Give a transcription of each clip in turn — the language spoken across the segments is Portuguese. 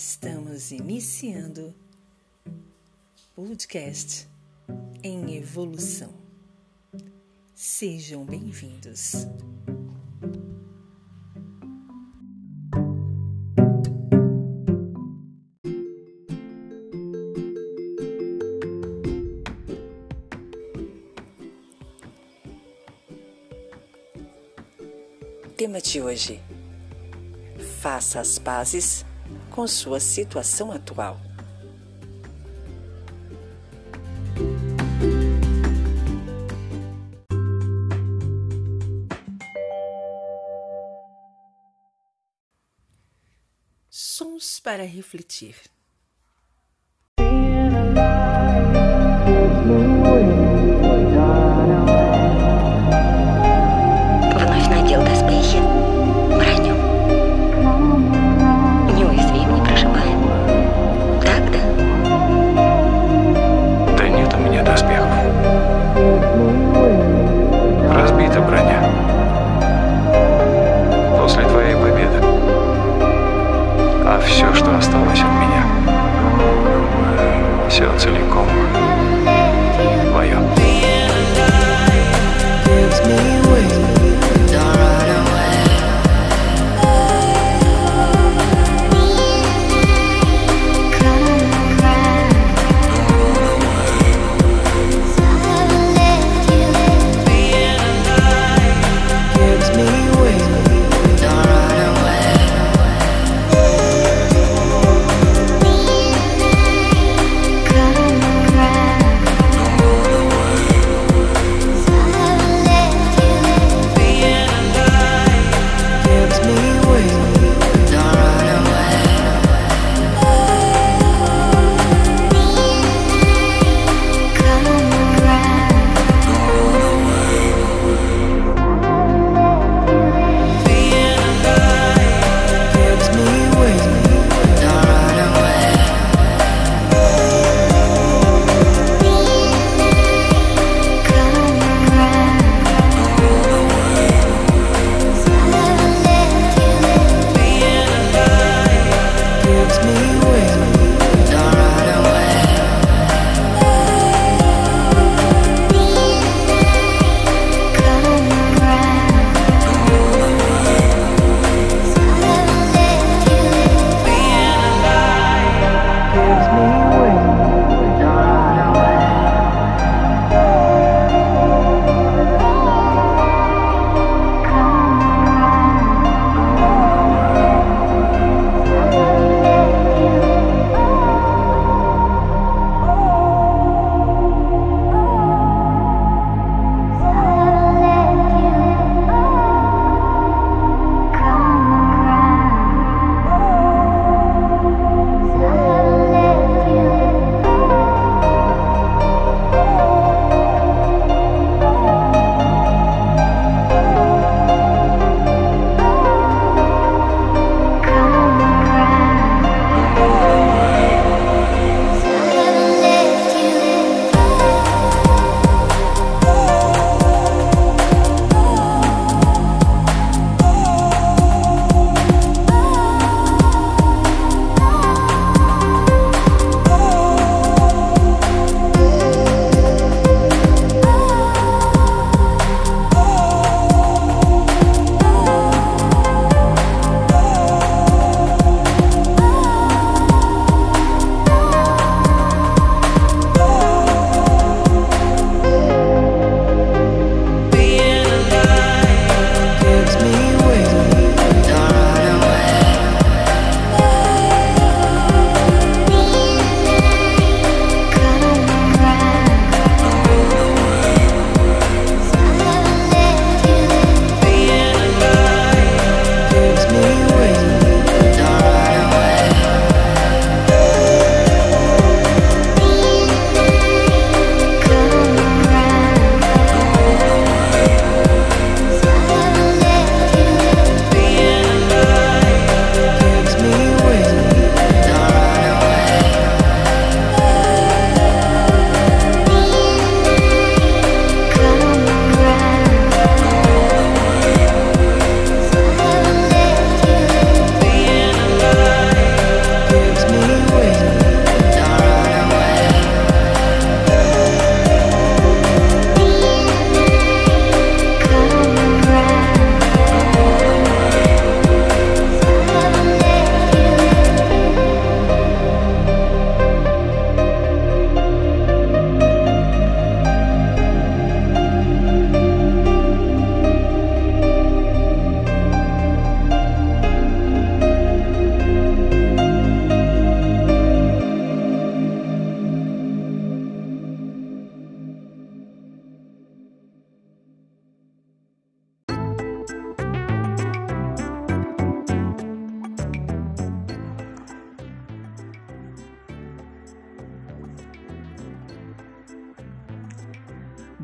Estamos iniciando podcast em evolução. Sejam bem-vindos. Tema de hoje: Faça as pazes com sua situação atual. Sons para refletir. все, что осталось от меня. Все целиком.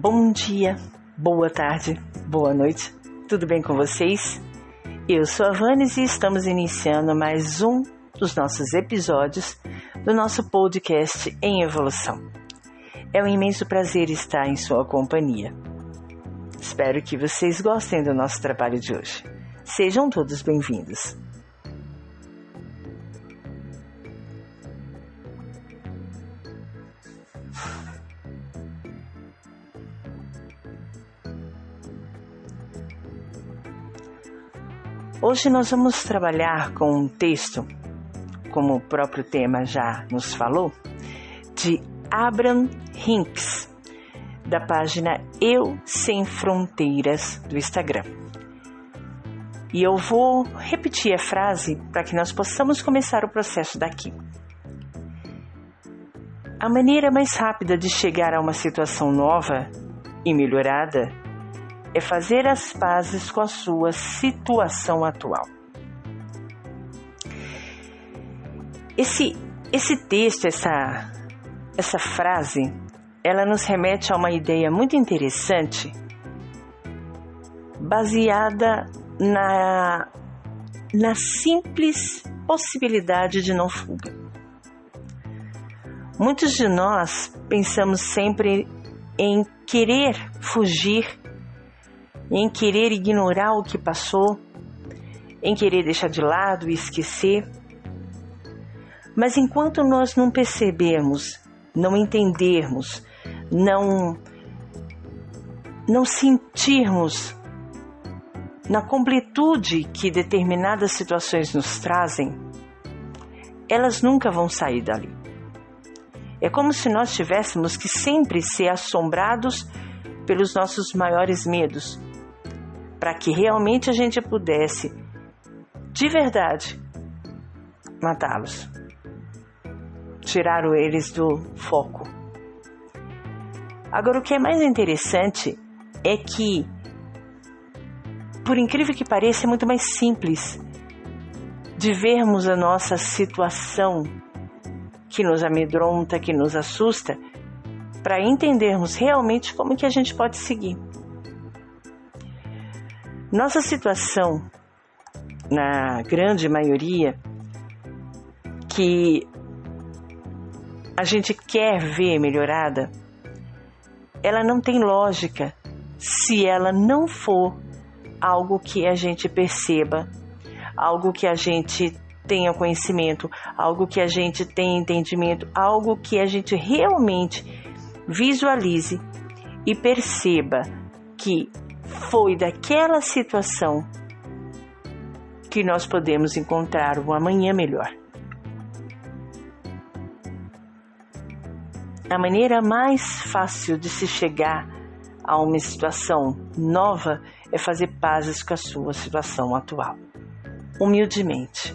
Bom dia, boa tarde, boa noite, tudo bem com vocês? Eu sou a Vanes e estamos iniciando mais um dos nossos episódios do nosso podcast em evolução. É um imenso prazer estar em sua companhia. Espero que vocês gostem do nosso trabalho de hoje. Sejam todos bem-vindos. Hoje nós vamos trabalhar com um texto, como o próprio tema já nos falou, de Abraham Hinks, da página Eu Sem Fronteiras do Instagram. E eu vou repetir a frase para que nós possamos começar o processo daqui. A maneira mais rápida de chegar a uma situação nova e melhorada é fazer as pazes com a sua situação atual. Esse, esse texto, essa, essa frase, ela nos remete a uma ideia muito interessante, baseada na, na simples possibilidade de não fuga. Muitos de nós pensamos sempre em querer fugir, em querer ignorar o que passou, em querer deixar de lado e esquecer. Mas enquanto nós não percebermos, não entendermos, não não sentirmos na completude que determinadas situações nos trazem, elas nunca vão sair dali. É como se nós tivéssemos que sempre ser assombrados pelos nossos maiores medos, para que realmente a gente pudesse, de verdade, matá-los, tirar eles do foco. Agora, o que é mais interessante é que, por incrível que pareça, é muito mais simples de vermos a nossa situação que nos amedronta, que nos assusta, para entendermos realmente como que a gente pode seguir. Nossa situação, na grande maioria, que a gente quer ver melhorada, ela não tem lógica se ela não for algo que a gente perceba, algo que a gente tenha conhecimento, algo que a gente tenha entendimento, algo que a gente realmente visualize e perceba que foi daquela situação que nós podemos encontrar um amanhã melhor. A maneira mais fácil de se chegar a uma situação nova é fazer pazes com a sua situação atual. Humildemente.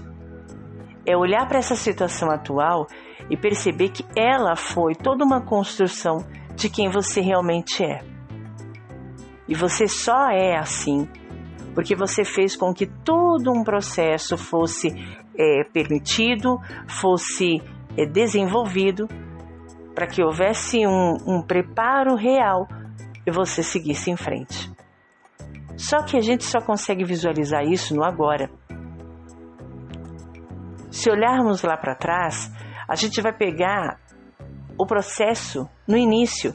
É olhar para essa situação atual e perceber que ela foi toda uma construção de quem você realmente é. E você só é assim porque você fez com que todo um processo fosse é, permitido, fosse é, desenvolvido para que houvesse um, um preparo real e você seguisse em frente. Só que a gente só consegue visualizar isso no agora. Se olharmos lá para trás, a gente vai pegar o processo no início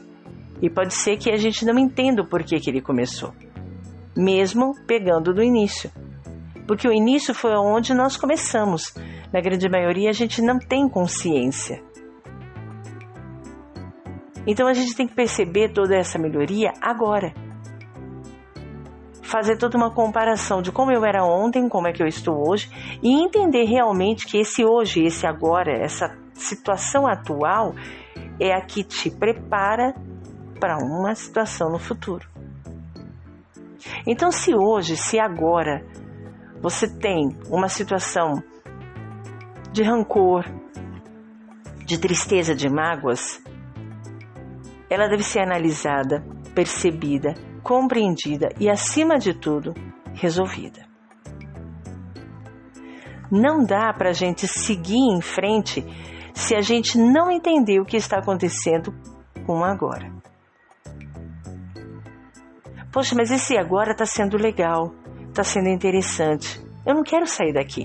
e pode ser que a gente não entenda o porquê que ele começou, mesmo pegando do início. Porque o início foi onde nós começamos. Na grande maioria, a gente não tem consciência. Então a gente tem que perceber toda essa melhoria agora. Fazer toda uma comparação de como eu era ontem, como é que eu estou hoje e entender realmente que esse hoje, esse agora, essa situação atual é a que te prepara para uma situação no futuro. Então, se hoje, se agora você tem uma situação de rancor, de tristeza, de mágoas, ela deve ser analisada, percebida, compreendida e, acima de tudo, resolvida. Não dá para a gente seguir em frente se a gente não entender o que está acontecendo com agora. Poxa, mas esse agora está sendo legal, está sendo interessante. Eu não quero sair daqui.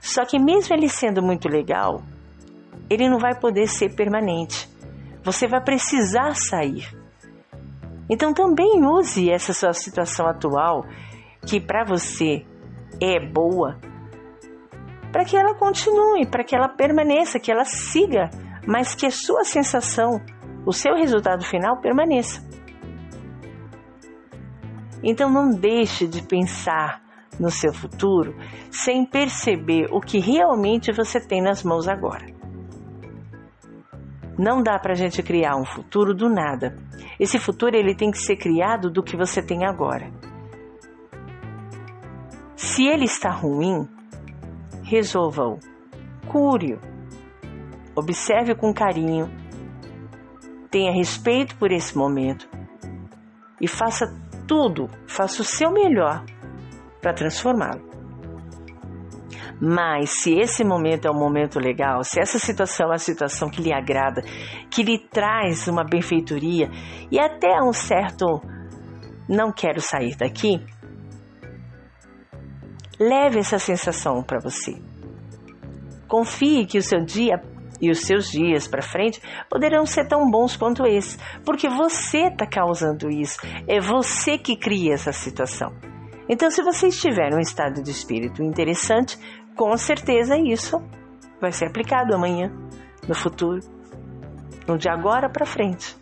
Só que mesmo ele sendo muito legal, ele não vai poder ser permanente. Você vai precisar sair. Então também use essa sua situação atual, que para você é boa, para que ela continue, para que ela permaneça, que ela siga, mas que a sua sensação, o seu resultado final permaneça. Então não deixe de pensar no seu futuro sem perceber o que realmente você tem nas mãos agora. Não dá para a gente criar um futuro do nada. Esse futuro ele tem que ser criado do que você tem agora. Se ele está ruim, resolva-o, cure-o, observe com carinho, tenha respeito por esse momento e faça tudo, faça o seu melhor para transformá-lo. Mas se esse momento é um momento legal, se essa situação é uma situação que lhe agrada, que lhe traz uma benfeitoria e até um certo não quero sair daqui, leve essa sensação para você. Confie que o seu dia e os seus dias para frente poderão ser tão bons quanto esse, porque você está causando isso, é você que cria essa situação. Então, se você estiver num estado de espírito interessante, com certeza isso vai ser aplicado amanhã, no futuro, no de agora para frente.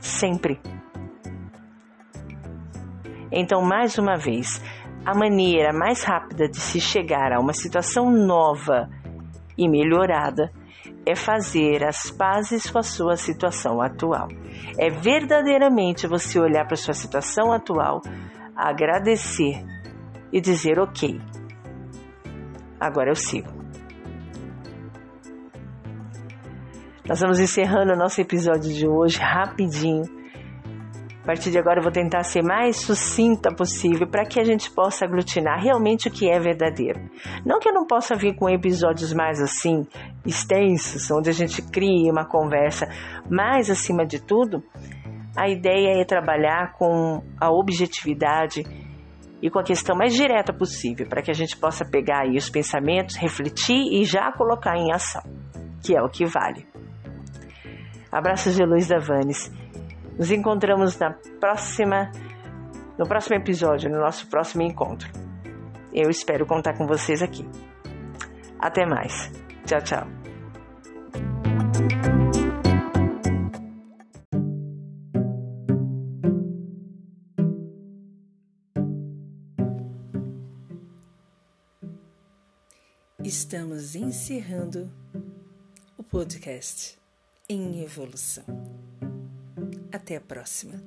Sempre. Então, mais uma vez, a maneira mais rápida de se chegar a uma situação nova e melhorada é fazer as pazes com a sua situação atual. É verdadeiramente você olhar para a sua situação atual agradecer e dizer ok. Agora eu sigo. Nós vamos encerrando o nosso episódio de hoje rapidinho. A partir de agora eu vou tentar ser mais sucinta possível para que a gente possa aglutinar realmente o que é verdadeiro. Não que eu não possa vir com episódios mais assim, extensos, onde a gente crie uma conversa, mas acima de tudo, a ideia é trabalhar com a objetividade e com a questão mais direta possível, para que a gente possa pegar aí os pensamentos, refletir e já colocar em ação, que é o que vale. Abraços de luz da Vanes. Nos encontramos na próxima, no próximo episódio, no nosso próximo encontro. Eu espero contar com vocês aqui. Até mais. Tchau, tchau. Estamos encerrando o podcast em evolução. Até a próxima.